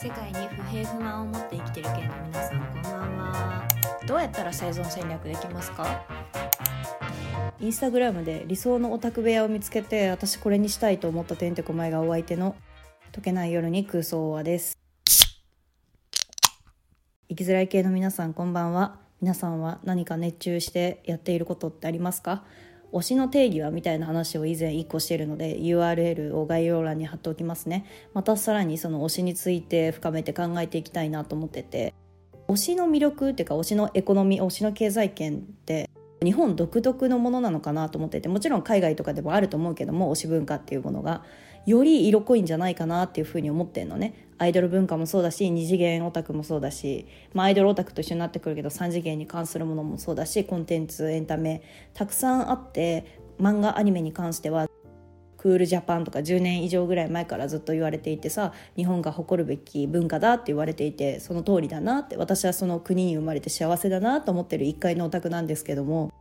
世界に不平不満を持って生きてる系の皆さんこんばんは。どうやったら生存戦略できますか？インスタグラムで理想のオタク部屋を見つけて私これにしたいと思ったてんてこまいがお相手の解けない夜に空想はです。生きづらい系の皆さんこんばんは。皆さんは何か熱中してやっていることってありますか？推しの定義はみたいな話を以前1個してるので URL を概要欄に貼っておきますね。またさらにその推しについて深めて考えていきたいなと思ってて。推しの魅力っていうか推しのエコノミー推しの経済圏って日本独特のものなのかなと思っててもちろん海外とかでもあると思うけども推し文化っていうものがより色濃いんじゃないかなっていうふうに思ってんのね。アイドル文化もそうだし二次元オタクもそうだし、まあ、アイドルオタクと一緒になってくるけど3次元に関するものもそうだしコンテンツエンタメたくさんあって漫画アニメに関してはクールジャパンとか10年以上ぐらい前からずっと言われていてさ日本が誇るべき文化だって言われていてその通りだなって私はその国に生まれて幸せだなと思ってる一階のオタクなんですけども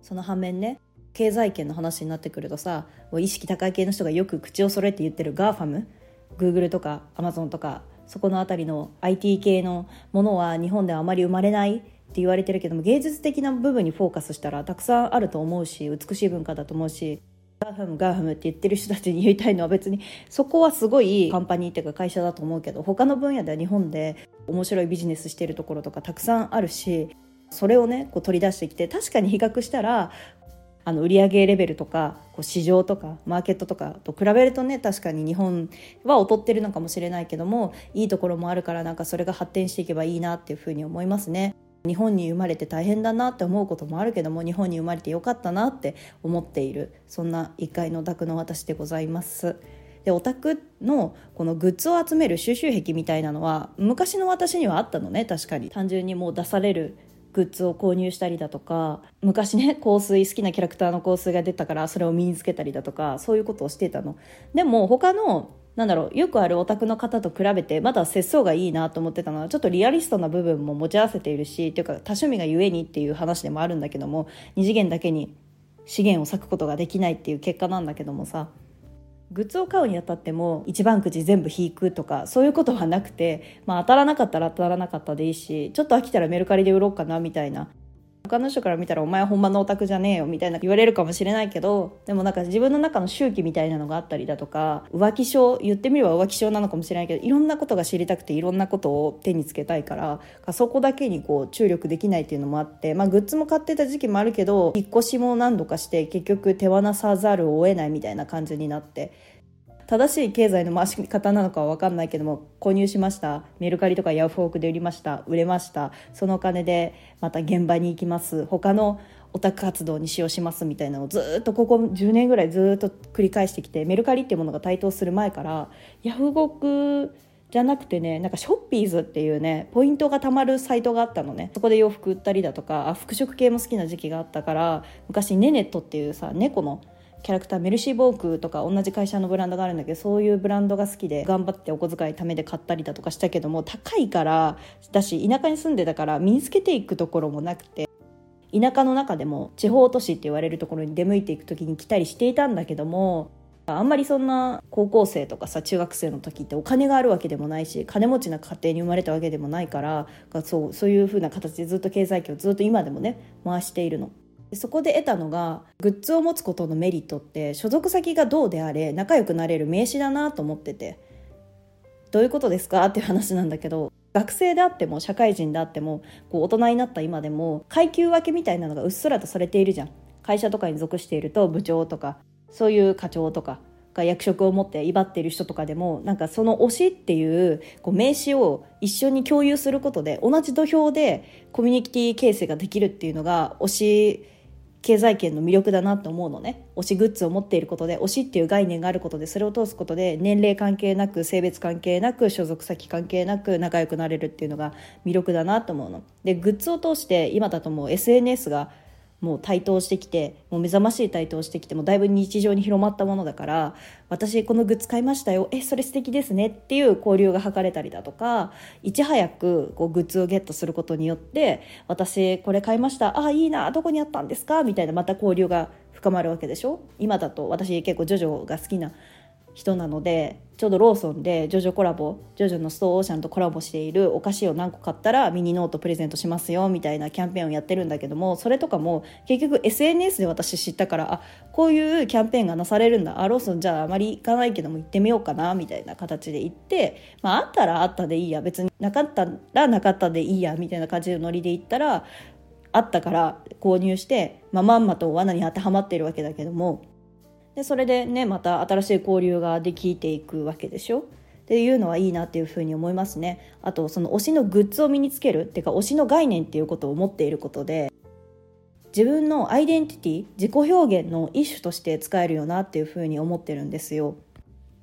その反面ね経済圏の話になってくるとさもう意識高い系の人がよく口を揃えて言ってる GAFAM Google とか Amazon とかそこの辺りの IT 系のものは日本ではあまり生まれないって言われてるけども芸術的な部分にフォーカスしたらたくさんあると思うし美しい文化だと思うしガーフムガーフムって言ってる人たちに言いたいのは別にそこはすごいカンパニーっていうか会社だと思うけど他の分野では日本で面白いビジネスしてるところとかたくさんあるしそれをねこう取り出してきて確かに比較したらあの売上レベルとかこう市場とかマーケットとかと比べるとね確かに日本は劣ってるのかもしれないけどもいいところもあるからなんかそれが発展していけばいいなっていうふうに思いますね。日本に生まれて大変だなって思うこともあるけども日本に生まれてよかったなって思っているそんな一回のオタクの私でございます。でオタクのこのグッズを集める収集癖みたいなのは昔の私にはあったのね確かに単純にもう出されるグッズを購入したりだとか昔ね香水好きなキャラクターの香水が出たからそれを身につけたりだとかそういうことをしてたのでも他のなんだろうよくあるオタクの方と比べてまだ節操がいいなと思ってたのはちょっとリアリストな部分も持ち合わせているしっていうか多趣味がゆえにっていう話でもあるんだけども二次元だけに資源を割くことができないっていう結果なんだけどもさグッズを買うにあたっても一番くじ全部引くとかそういうことはなくて、まあ、当たらなかったら当たらなかったでいいしちょっと飽きたらメルカリで売ろうかなみたいな他の人から見たらお前ほんまのオタクじゃねえよみたいな言われるかもしれないけどでもなんか自分の中の周期みたいなのがあったりだとか浮気症言ってみれば浮気症なのかもしれないけどいろんなことが知りたくていろんなことを手につけたいからそこだけにこう注力できないっていうのもあって、まあ、グッズも買ってた時期もあるけど引っ越しも何度かして結局手放さざるを得ないみたいな感じになって正しい経済の回し方なのかは分かんないけども購入しました。メルカリとかヤフオクで売りました。売れました。そのお金でまた現場に行きます。他のオタク活動に使用しますみたいなのをずっとここ10年ぐらいずっと繰り返してきてメルカリっていうものが台頭する前からヤフオクじゃなくてねなんかショッピーズっていうねポイントがたまるサイトがあったのね。そこで洋服売ったりだとかあ服飾系も好きな時期があったから昔ネネットっていうさ猫のキャラクターメルシーボークとか同じ会社のブランドがあるんだけどそういうブランドが好きで頑張ってお小遣いためで買ったりだとかしたけども高いからだし田舎に住んでたから身につけていくところもなくて田舎の中でも地方都市って言われるところに出向いていく時に来たりしていたんだけどもあんまりそんな高校生とかさ中学生の時ってお金があるわけでもないし金持ちな家庭に生まれたわけでもないからそうそういう風な形でずっと経済圏をずっと今でもね回しているの。そこで得たのがグッズを持つことのメリットって所属先がどうであれ仲良くなれる名刺だなと思ってて。どういうことですか？っていう話なんだけど学生であっても社会人であってもこう大人になった今でも階級分けみたいなのがうっすらとされているじゃん。会社とかに属していると部長とかそういう課長とかが役職を持って威張っている人とかでもなんかその推しっていうこう名刺を一緒に共有することで同じ土俵でコミュニティ形成ができるっていうのが推し経済圏の魅力だなと思うのね推しグッズを持っていることで推しっていう概念があることでそれを通すことで年齢関係なく性別関係なく所属先関係なく仲良くなれるっていうのが魅力だなと思うの。でグッズを通して今だともう SNS がもう台頭してきてもう目覚ましい台頭してきてもだいぶ日常に広まったものだから私このグッズ買いましたよ。えそれ素敵ですねっていう交流が図れたりだとかいち早くこうグッズをゲットすることによって私これ買いました。あいいな。どこにあったんですか？みたいなまた交流が深まるわけでしょ？今だと私結構ジョジョが好きな人なのでちょうどローソンでジョジョコラボジョジョのストーンオーシャンとコラボしているお菓子を何個買ったらミニノートプレゼントしますよみたいなキャンペーンをやってるんだけどもそれとかも結局 SNS で私知ったからあこういうキャンペーンがなされるんだ。あローソンじゃああまり行かないけども行ってみようかなみたいな形で行って、まあ、あったらあったでいいや。別になかったらなかったでいいやみたいな感じのノリで行ったらあったから購入して、まあ、まんまと罠に当てはまっているわけだけどもでそれでねまた新しい交流ができていくわけでしょ？っていうのはいいなっていうふうに思いますね。あとその推しのグッズを身につけるっていうか推しの概念っていうことを持っていることで自分のアイデンティティ自己表現の一種として使えるよなっていうふうに思ってるんですよ。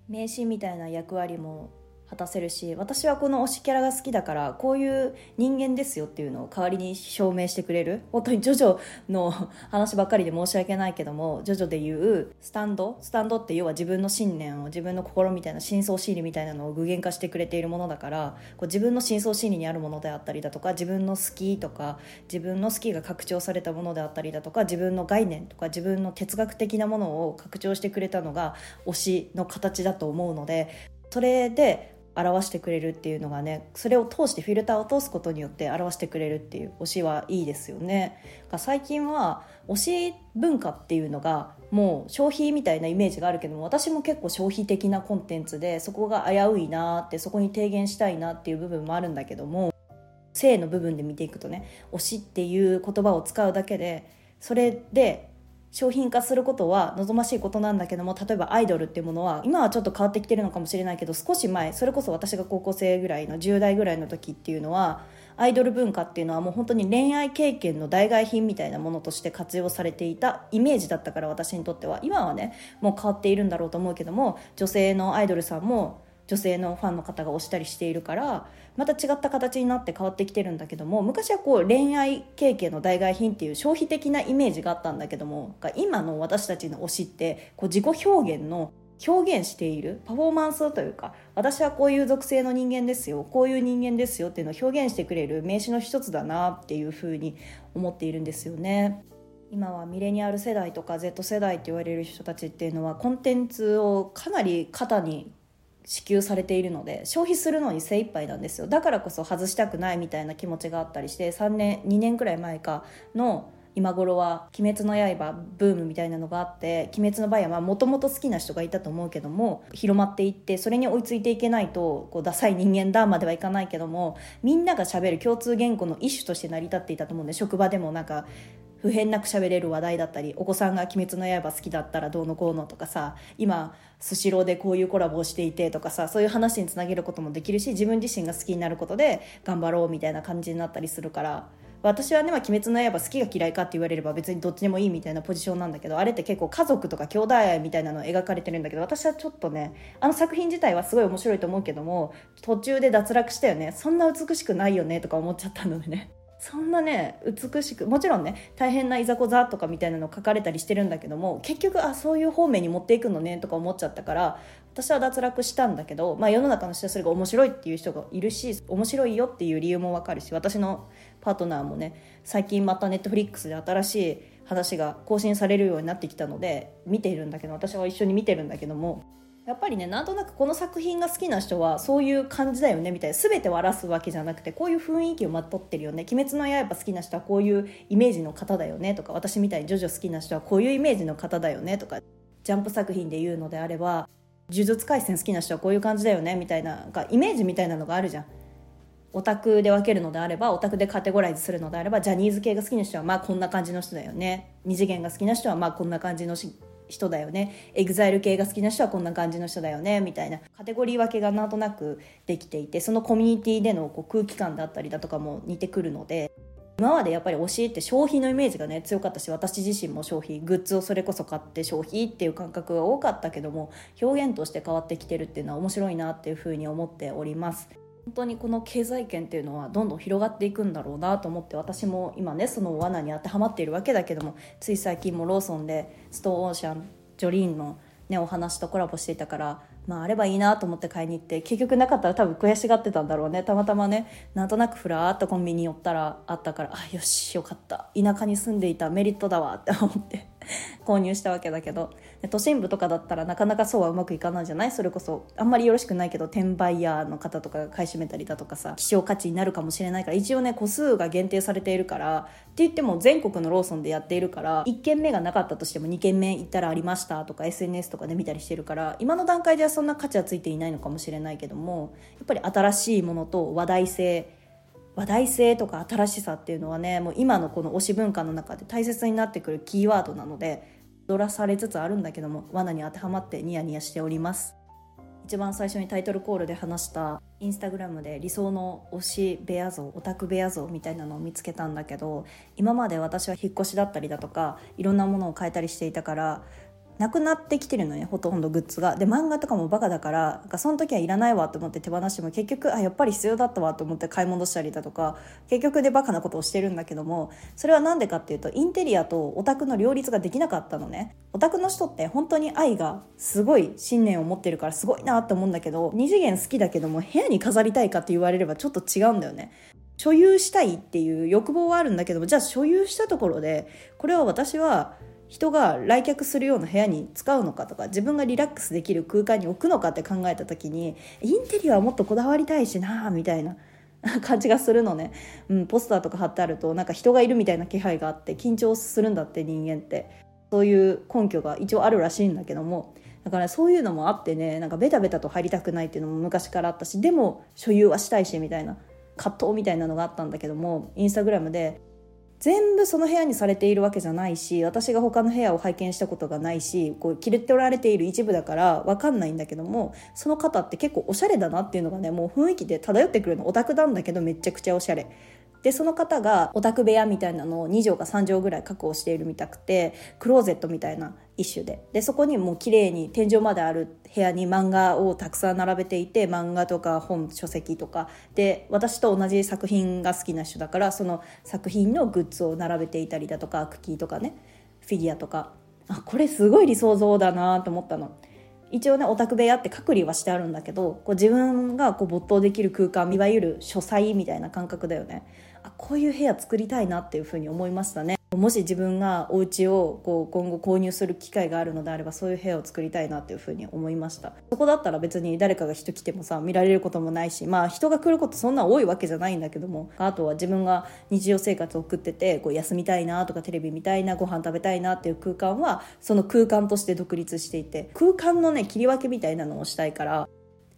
名刺みたいな役割も果たせるし私はこの推しキャラが好きだからこういう人間ですよっていうのを代わりに証明してくれる。本当にジョジョの話ばっかりで申し訳ないけどもジョジョでいうスタンドスタンドって要は自分の信念を自分の心みたいな深層心理みたいなのを具現化してくれているものだからこう自分の深層心理にあるものであったりだとか自分の好きとか自分の好きが拡張されたものであったりだとか自分の概念とか自分の哲学的なものを拡張してくれたのが推しの形だと思うのでそれで表してくれるっていうのがねそれを通してフィルターを通すことによって表してくれるっていう推しはいいですよね。最近は推し文化っていうのがもう消費みたいなイメージがあるけども私も結構消費的なコンテンツでそこが危ういなってそこに提言したいなっていう部分もあるんだけども性の部分で見ていくとね推しっていう言葉を使うだけでそれで商品化することは望ましいことなんだけども例えばアイドルっていうものは今はちょっと変わってきてるのかもしれないけど少し前それこそ私が高校生ぐらいの10代ぐらいの時っていうのはアイドル文化っていうのはもう本当に恋愛経験の代替品みたいなものとして活用されていたイメージだったから私にとっては。今はねもう変わっているんだろうと思うけども女性のアイドルさんも女性のファンの方が推したりしているからまた違った形になって変わってきてるんだけども昔はこう恋愛経験の代替品っていう消費的なイメージがあったんだけども今の私たちの推しってこう自己表現の表現しているパフォーマンスというか私はこういう属性の人間ですよこういう人間ですよっていうのを表現してくれる名詞の一つだなっていうふうに思っているんですよね。今はミレニアル世代とか Z 世代って言われる人たちっていうのはコンテンツをかなり肩に支給されているので消費するのに精一杯なんですよ。だからこそ外したくないみたいな気持ちがあったりして3年2年くらい前かの今頃は「鬼滅の刃」ブームみたいなのがあって「鬼滅の刃」はもともと好きな人がいたと思うけども広まっていってそれに追いついていけないとこうダサい人間だまではいかないけどもみんながしゃべる共通言語の一種として成り立っていたと思うんで職場でもなんか普遍なく喋れる話題だったりお子さんが「鬼滅の刃」好きだったらどうのこうのとかさ今スシローでこういうコラボをしていてとかさそういう話につなげることもできるし自分自身が好きになることで頑張ろうみたいな感じになったりするから私はね、まあ、鬼滅の刃好きが嫌いかって言われれば別にどっちでもいいみたいなポジションなんだけどあれって結構家族とか兄弟愛みたいなのを描かれてるんだけど私はちょっとねあの作品自体はすごい面白いと思うけども途中で脱落したよね。そんな美しくないよねとか思っちゃったのでね。そんなね美しくもちろんね大変ないざこざとかみたいなの書かれたりしてるんだけども結局あそういう方面に持っていくのねとか思っちゃったから私は脱落したんだけど、まあ、世の中の人はそれが面白いっていう人がいるし面白いよっていう理由も分かるし私のパートナーもね最近またネットフリックスで新しい話が更新されるようになってきたので見ているんだけど私は一緒に見てるんだけどもやっぱりねなんとなくこの作品が好きな人はそういう感じだよねみたいな全てを荒らすわけじゃなくてこういう雰囲気をまとってるよね「鬼滅の刃」好きな人はこういうイメージの方だよねとか私みたいに「ジョジョ」好きな人はこういうイメージの方だよねとかジャンプ作品で言うのであれば「呪術廻戦」好きな人はこういう感じだよねみたいななイメージみたいなのがあるじゃん。オタクで分けるのであればオタクでカテゴライズするのであればジャニーズ系が好きな人はまあこんな感じの人だよね二次元が好きな人はまあこんな感じの人だよね。エグザイル系が好きな人はこんな感じの人だよね。みたいな。カテゴリー分けがなんとなくできていてそのコミュニティでのこう空気感だったりだとかも似てくるので今までやっぱり推しって消費のイメージがね強かったし私自身も消費グッズをそれこそ買って消費っていう感覚が多かったけども表現として変わってきてるっていうのは面白いなっていうふうに思っております。本当にこの経済圏っていうのはどんどん広がっていくんだろうなと思って私も今ねその罠に当てはまっているわけだけどもつい最近もローソンでストーンオーシャンジョリーンの、ね、お話とコラボしていたからまあ、あればいいなと思って買いに行って結局なかったら多分悔しがってたんだろうね。たまたまねなんとなくふらーっとコンビニ寄ったらあったからあよしよかった。田舎に住んでいたメリットだわって思って。購入したわけだけど都心部とかだったらなかなかそうはうまくいかないじゃない？それこそあんまりよろしくないけど転売ヤーの方とかが買い占めたりだとかさ希少価値になるかもしれないから一応ね個数が限定されているからって言っても全国のローソンでやっているから1軒目がなかったとしても2軒目行ったらありましたとか SNS とかで見たりしてるから今の段階ではそんな価値はついていないのかもしれないけどもやっぱり新しいものと話題性話題性とか新しさっていうのはねもう今のこの推し文化の中で大切になってくるキーワードなので踊らされつつあるんだけども罠に当てはまってニヤニヤしております。一番最初にタイトルコールで話したインスタグラムで理想の推し部屋像オタク部屋像みたいなのを見つけたんだけど今まで私は引っ越しだったりだとかいろんなものを変えたりしていたからなくなってきてるのねほとんどグッズが。で漫画とかもバカだからかその時はいらないわと思って手放しても結局あやっぱり必要だったわと思って買い戻したりだとか結局でバカなことをしてるんだけどもそれは何でかっていうとインテリアとオタクの両立ができなかったのね。オタクの人って本当に愛がすごい信念を持ってるからすごいなって思うんだけど二次元好きだけども部屋に飾りたいかって言われればちょっと違うんだよね。所有したいっていう欲望はあるんだけどもじゃあ所有したところでこれは私は人が来客するような部屋に使うのかとか自分がリラックスできる空間に置くのかって考えた時にインテリアはもっとこだわりたいしなみたいな 感じがするのね、うん、ポスターとか貼ってあるとなんか人がいるみたいな気配があって緊張するんだって人間って。そういう根拠が一応あるらしいんだけども。だからそういうのもあってねなんかベタベタと入りたくないっていうのも昔からあったしでも所有はしたいしみたいな葛藤みたいなのがあったんだけどもインスタグラムで全部その部屋にされているわけじゃないし私が他の部屋を拝見したことがないしこう切れておられている一部だから分かんないんだけどもその方って結構おしゃれだなっていうのがねもう雰囲気で漂ってくるのオタクなんだけどめちゃくちゃおしゃれ。でその方がオタク部屋みたいなのを2畳か3畳ぐらい確保しているみたくてクローゼットみたいな一種で。でそこにもう綺麗に天井まである部屋に漫画をたくさん並べていて漫画とか本書籍とか。で私と同じ作品が好きな人だからその作品のグッズを並べていたりだとかクッキーとかねフィギュアとか。あこれすごい理想像だなと思ったの。一応ねオタク部屋って隔離はしてあるんだけどこう自分がこう没頭できる空間いわゆる書斎みたいな感覚だよね。こういう部屋作りたいなっていうふうに思いましたね。もし自分がお家をこう今後購入する機会があるのであればそういう部屋を作りたいなっていうふうに思いました。そこだったら別に誰かが人来てもさ見られることもないしまあ人が来ることそんな多いわけじゃないんだけどもあとは自分が日常生活を送っててこう休みたいなとかテレビ見たいなご飯食べたいなっていう空間はその空間として独立していて空間のね切り分けみたいなのをしたいから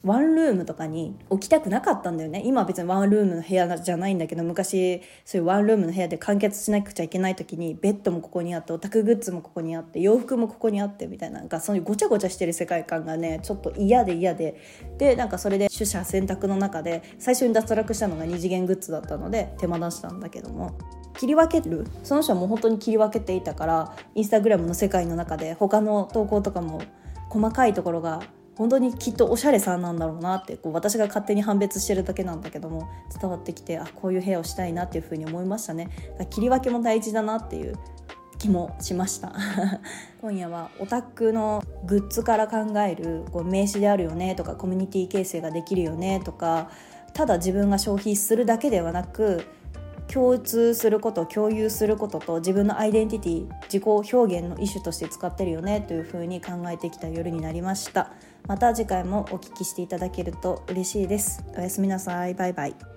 ワンルームとかに置きたくなかったんだよね。今は別にワンルームの部屋じゃないんだけど昔そういうワンルームの部屋で完結しなくちゃいけない時にベッドもここにあってオタクグッズもここにあって洋服もここにあってみたいななんかそういうごちゃごちゃしてる世界観がねちょっと嫌で嫌で。でなんかそれで取捨選択の中で最初に脱落したのが二次元グッズだったので手間出したんだけども。切り分ける？その人はもう本当に切り分けていたからインスタグラムの世界の中で他の投稿とかも細かいところが本当にきっとおしゃれさんなんだろうなってこう私が勝手に判別してるだけなんだけども伝わってきてあこういう部屋をしたいなっていうふうに思いましたね。切り分けも大事だなっていう気もしました。今夜はオタクのグッズから考えるこう名刺であるよねとかコミュニティ形成ができるよねとかただ自分が消費するだけではなく共通すること共有することと自分のアイデンティティ自己表現の一種として使ってるよねというふうに考えてきた夜になりました。また次回もお聞きしていただけると嬉しいです。おやすみなさい。バイバイ。